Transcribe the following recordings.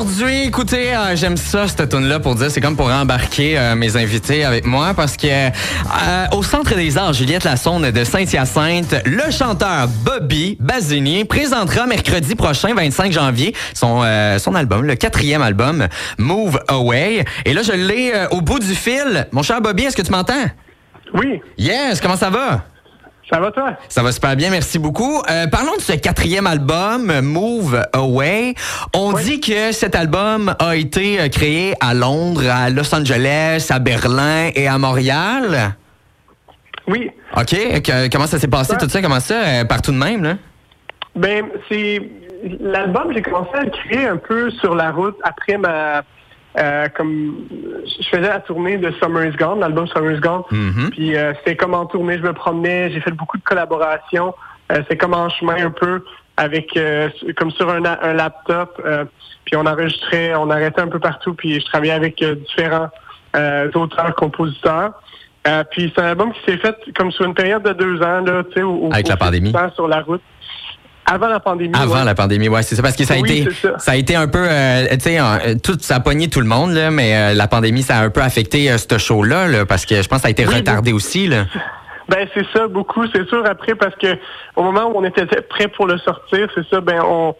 Invité d'aujourd'hui. Écoutez, euh, j'aime ça, cette tune là pour dire, c'est comme pour embarquer euh, mes invités avec moi, parce que euh, au Centre des Arts Juliette Lassonde de Saint-Hyacinthe, le chanteur Bobby Basini présentera mercredi prochain, 25 janvier, son, son album, le quatrième album, Move Away. Et là, je l'ai au bout du fil. Mon cher Bobby, est-ce que tu m'entends? Oui, Yes, comment ça va? Ça va toi? Ça va super bien, merci beaucoup. Euh, parlons de ce quatrième album, Move Away. On Oui. dit que cet album a été euh, créé à Londres, à Los Angeles, à Berlin et à Montréal. Oui. OK, que- comment ça s'est passé Ouais. tout ça? Comment ça? euh, partout de même, là? Ben, c'est l'album, j'ai commencé à le créer un peu sur la route après ma euh, comme je faisais la tournée de Summer is Gone, l'album Summer is Gone. Mhm. Puis euh, c'était comme en tournée, je me promenais, j'ai fait beaucoup de collaborations. Euh, c'est comme en chemin un peu avec euh, comme sur un, un laptop. euh, puis on enregistrait, on arrêtait un peu partout. Puis je travaillais avec euh, différents euh, auteurs, compositeurs. Euh, puis c'est un album qui s'est fait comme sur une période de deux ans là, tu sais, au, Avec la au fil pandémie. sur la route. Avant la pandémie. Avant ouais. la pandémie, ouais, c'est ça. Parce que ça a Oui, été, ça. a été un peu, euh, tu sais, euh, tout, ça a pogné tout le monde, là, mais euh, la pandémie, ça a un peu affecté euh, ce show-là, là, parce que je pense que ça a été Oui, retardé aussi, là. Ben c'est ça beaucoup, c'est sûr après parce que au moment où on était prêt pour le sortir, c'est ça, ben on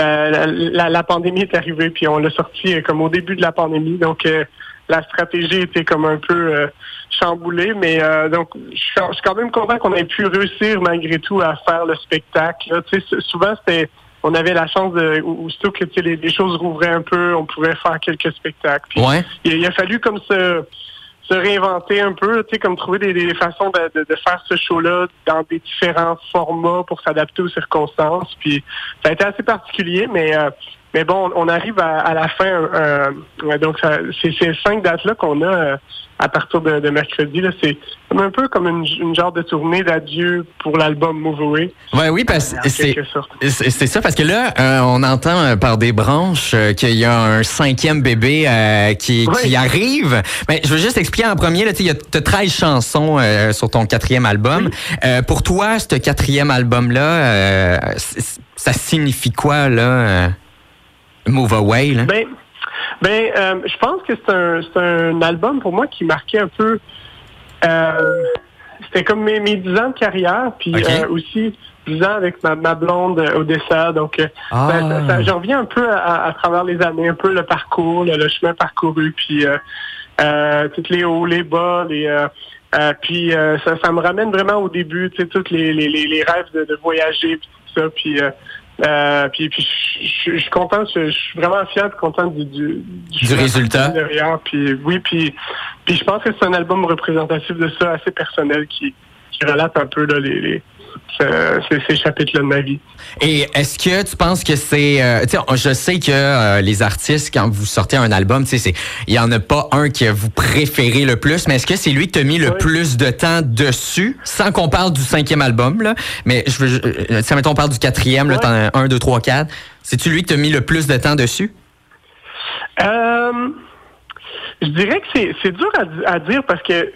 euh, la, la pandémie est arrivée puis on l'a sorti comme au début de la pandémie, donc euh, la stratégie était comme un peu euh, chamboulée, mais euh, donc je suis quand même content qu'on ait pu réussir malgré tout à faire le spectacle. Tu sais, souvent c'était on avait la chance de ou- aussitôt que tu sais, les, les choses rouvraient un peu, on pouvait faire quelques spectacles. Puis, Ouais. il, il a fallu comme se, se réinventer un peu, tu sais, comme trouver des, des façons de, de- de faire ce show-là dans des différents formats pour s'adapter aux circonstances. Puis ça a été assez particulier, mais euh, mais bon, on arrive à, à la fin. euh, ouais, donc c'est ces cinq dates-là qu'on a euh, à partir de, de mercredi. C'est un peu comme une, une genre de tournée d'adieu pour l'album Move Away. Ouais, oui, parce que c'est. ça, parce que là, euh, on entend euh, par des branches euh, qu'il y a un cinquième bébé euh, qui, Oui. qui arrive. Mais je veux juste expliquer en premier, là, tu sais, il y a t'as 13 chansons euh, sur ton quatrième album. Euh, pour toi, ce quatrième album-là, euh, ça signifie quoi, là? Move Away, là? Ben, ben, euh, je pense que c'est un, un album pour moi qui marquait un peu. euh, c'était comme mes, mes 10 ans de carrière, puis euh, aussi 10 ans avec ma, ma blonde au dessert. Donc, Ah. ben, ça- ça- j'en reviens un peu à, à travers les années, un peu le parcours, le, le chemin parcouru, puis toutes les hauts, les bas, les. euh, puis euh, ça, ça me ramène vraiment au début, tu sais, tous les, les, les, les rêves de, de voyager, puis tout ça, puis. Euh, euh, puis, puis je, suis content, je, suis vraiment fier, content du, du, Du chemin résultat. derrière. Puis oui, puis, puis je pense que c'est un album représentatif de ça, assez personnel, qui, qui relate un peu là, les, ces, chapitres-là de ma vie. Et est-ce que tu penses que c'est... euh, je sais que euh, les artistes, quand vous sortez un album, il y en a pas un que vous préférez le plus, mais est-ce que c'est lui qui t'a mis le Oui. plus de temps dessus, sans qu'on parle du cinquième album, là? Mais je veux... euh, si, mettons, on parle du quatrième, là, t'en as un, deux, trois, quatre. C'est-tu lui qui t'a mis le plus de temps dessus? Euh, je dirais que c'est, dur à, di- à dire parce que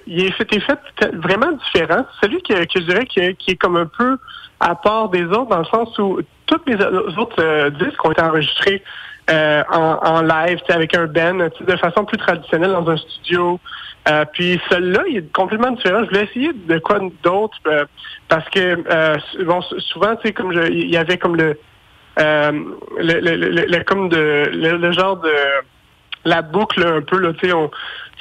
est fait, vraiment différent. Celui que, que je dirais que- qui est comme un peu à part des autres dans le sens où tous les autres euh, disques ont été enregistrés euh, en, en live, avec un band, de façon plus traditionnelle dans un studio. Euh, puis celui-là, il est complètement différent. Je voulais essayer de quoi d'autre euh, parce que euh, bon, souvent, tu sais, comme je, il y avait comme le le, le, le, comme de le genre de la boucle un peu là, tu sais, on,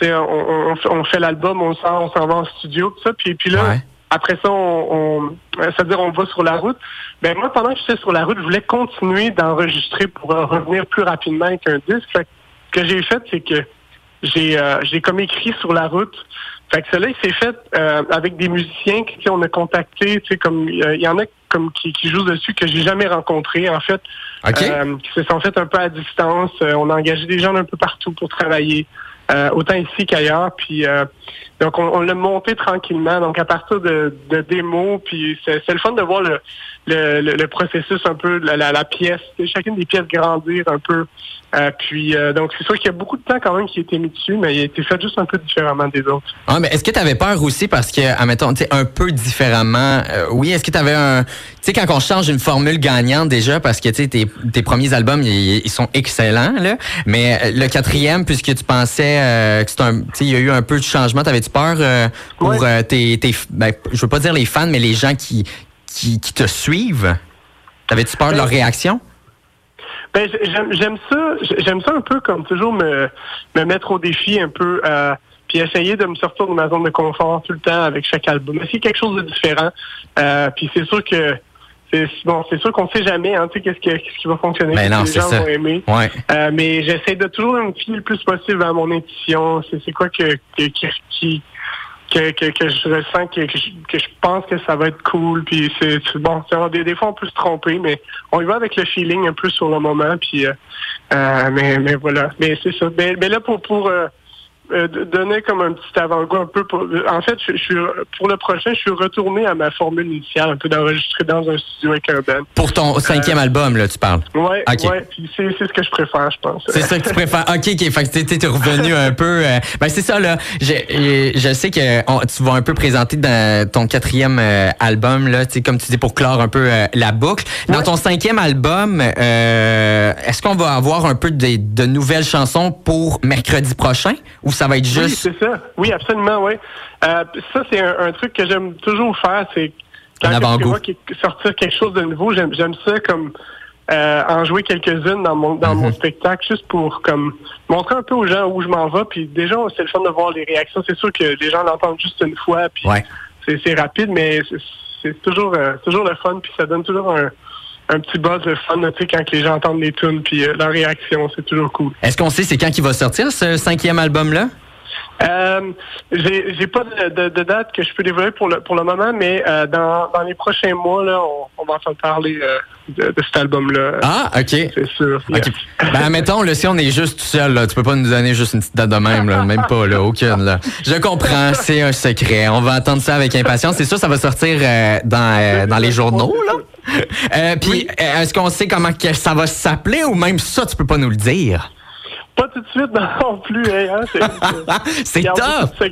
on, on, fait- on fait l'album, on sort, on s'en va en studio, tout ça, puis puis là, Ouais. après ça, on, c'est-à-dire on va sur la route. Ben moi, pendant que j'étais sur la route, je voulais continuer d'enregistrer pour euh, revenir plus rapidement avec un disque. Fait que ce que j'ai fait, c'est que j'ai euh, j'ai comme écrit sur la route. Fait que cela, il s'est fait euh, avec des musiciens sais, on a contacté, tu sais, comme euh, il y en a comme qui, qui jouent dessus que j'ai jamais rencontré. En fait, OK. euh, qui se sont faites un peu à distance. Euh, on a engagé des gens un peu partout pour travailler, euh, autant ici qu'ailleurs. Puis euh, donc on, on l'a monté tranquillement. Donc à partir de, de démos, puis c'est le fun de voir le, le, le, le processus un peu, la, la, la pièce, chacune des pièces grandir un peu. Euh, puis euh, donc c'est sûr qu'il y a beaucoup de temps quand même qui a été mis dessus, mais il a été fait juste un peu différemment des autres. Ah, mais est-ce que tu avais peur aussi parce que, admettons, tu sais, un peu différemment, euh, oui, est-ce que tu avais un. Tu sais, quand on change une formule gagnante déjà, parce que, tu sais, tes, tes premiers albums, ils, ils sont excellents, là, mais euh, le quatrième, puisque tu pensais euh, que c'était un. Tu sais, il y a eu un peu de changement, t'avais-tu peur euh, pour Ouais. euh, tes. tes ben, je veux pas dire les fans, mais les gens qui, qui, qui te suivent? T'avais-tu peur de leur réaction? Ben, j'aime ça. J'aime ça un peu comme toujours me, me mettre au défi un peu, euh, puis essayer de me sortir de ma zone de confort tout le temps avec chaque album. Essayer quelque chose de différent. Euh, puis c'est sûr que c'est bon, c'est sûr qu'on sait jamais, hein, tu sais, qu'est-ce qui, qu'est-ce qui va fonctionner, Ben non, les gens ça. vont aimer. Ouais. Euh, mais j'essaie de toujours me fier le plus possible à mon intuition. C'est c'est quoi que- qui que, que, que je ressens que, que, je, que je pense que ça va être cool. Puis c'est bon, des, des fois on peut se tromper, mais on y va avec le feeling un peu sur le moment. Puis euh, euh, mais, mais voilà. Mais c'est ça. Mais, mais là pour pour euh, euh, donner comme un petit avant-goût un peu pour en fait je, je suis pour le prochain je suis retourné à ma formule initiale un peu d'enregistrer dans un studio avec un band Pour ton cinquième album, là, tu parles. ouais Ok. ouais puis c'est c'est ce que je préfère je pense C'est ça que tu préfères. OK, OK. Fait que t'es- t'es revenu un peu. euh, ben, c'est ça, là. Je, euh, je sais que on- tu vas un peu présenter dans ton quatrième euh, album, là, tu comme tu dis, pour clore un peu euh, la boucle. Dans Ouais. ton cinquième album, euh, est-ce qu'on va avoir un peu de, de nouvelles chansons pour mercredi prochain? Ou ça va être Oui, juste? c'est ça. Oui, absolument, oui. Euh, ça, c'est un, un truc que j'aime toujours faire, c'est quand je que- sortir quelque chose de nouveau, j'aime j'aime ça comme euh, en jouer quelques-unes dans mon dans Mhm. mon spectacle, juste pour comme montrer un peu aux gens où je m'en vais. Puis déjà, c'est le fun de voir les réactions. C'est sûr que les gens l'entendent juste une fois, puis Ouais. c'est c'est rapide, mais c'est- c'est toujours euh, toujours le fun, puis ça donne toujours un un petit buzz de fun, tu sais, quand les gens entendent les tunes, puis euh, leur réaction, c'est toujours cool. Est-ce qu'on sait c'est quand qu'il va sortir, ce cinquième album-là? Euh, j'ai j'ai pas de, de- de date que je peux dévoiler pour le pour le moment, mais euh, dans, dans les prochains mois là, on, on va entendre parler euh, de, de cet album-là. Ah, OK. C'est sûr. Ben, mettons, là, si on est juste tout seul, là, tu peux pas nous donner juste une petite date de même, là, même pas, là, aucune, là. Je comprends, c'est un secret. On va attendre ça avec impatience. C'est sûr, ça va sortir dans, dans les journaux, là. Euh, Puis, euh, est-ce qu'on sait comment que ça va s'appeler ou même ça, tu peux pas nous le dire? Pas tout de suite non plus. Hein, c'est C'est garde top!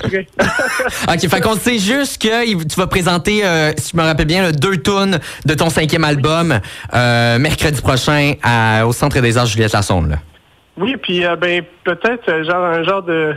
OK, fait qu'on sait juste que tu vas présenter, euh, si je me rappelle bien, là, deux tunes de ton cinquième album euh, mercredi prochain à- au Centre des Arts Juliette Lassonde, là. oui, puis euh, ben peut-être euh, genre un genre de.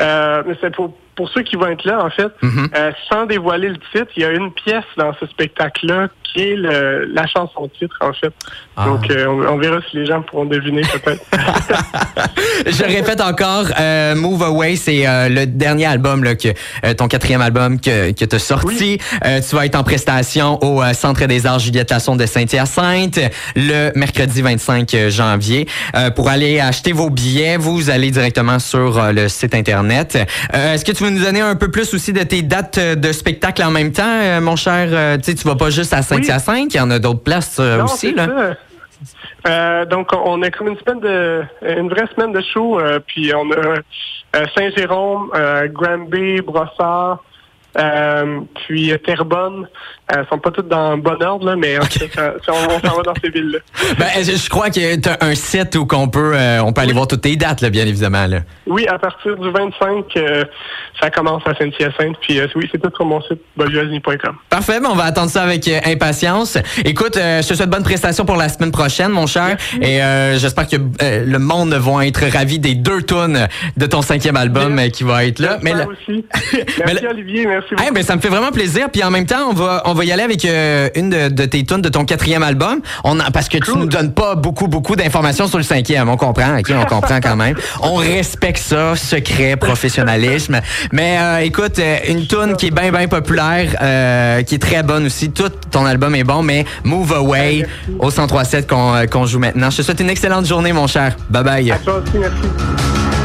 Euh, mais c'est pour pour ceux qui vont être là en fait, Mhm. euh, sans dévoiler le titre, il y a une pièce dans ce spectacle-là qui est le, la chanson titre en fait. Ah. Donc euh, on, on verra si les gens pourront deviner peut-être. Je répète encore, euh, Move Away, c'est euh, le dernier album, là, que, euh, ton quatrième album que, que tu as sorti. Euh, tu vas être en prestation au Centre des Arts Juliette Lassonde de Saint-Hyacinthe le mercredi 25 janvier. Euh, pour aller acheter vos billets, vous allez directement sur le site Internet. Est-ce que tu veux nous donner un peu plus aussi de tes dates euh, de spectacle en même temps, euh, mon cher? Euh, tu sais, tu vas pas juste à Saint-Hyacinthe, il y en a d'autres places Non, aussi. Là. ça. Euh, donc, on a comme une semaine de, une vraie semaine de show, euh, puis on a euh, Saint-Jérôme, Granby, Brossard, euh, puis euh, Terrebonne. Euh, sont pas toutes dans bon ordre, là, mais ça- ça- on, on s'en va dans ces villes-là. Ben, je je crois que tu as un site où qu'on peut, euh, on peut aller voir toutes tes dates, là, bien évidemment. Là? Oui, à partir du 25, euh, ça commence à Saint-Hyacinthe, puis oui, c'est tout sur mon site, bolioasny.com. Parfait, ben, on va attendre ça avec impatience. Écoute, je te souhaite bonne prestation pour la semaine prochaine, mon cher. Et j'espère que le monde va être ravi des deux tunes de ton cinquième album qui va être là. Mais là- aussi. Mais Merci là- Olivier, merci beaucoup. Eh ben, ça me fait vraiment plaisir. Puis en même temps, on va, on va y aller avec euh, une de, de tes tunes de ton quatrième album. On a, parce que tu Cool. nous donnes pas beaucoup, beaucoup d'informations sur le cinquième. On comprend, ok, on comprend quand même. On respecte ça, secret, professionnalisme. Mais euh, écoute, euh, une tune qui est bien, bien populaire, euh, qui est très bonne aussi. Tout ton album est bon, mais Move Away Merci. au 103.7 qu'on joue maintenant. Je te souhaite une excellente journée, mon cher. Bye bye. À toi aussi, merci.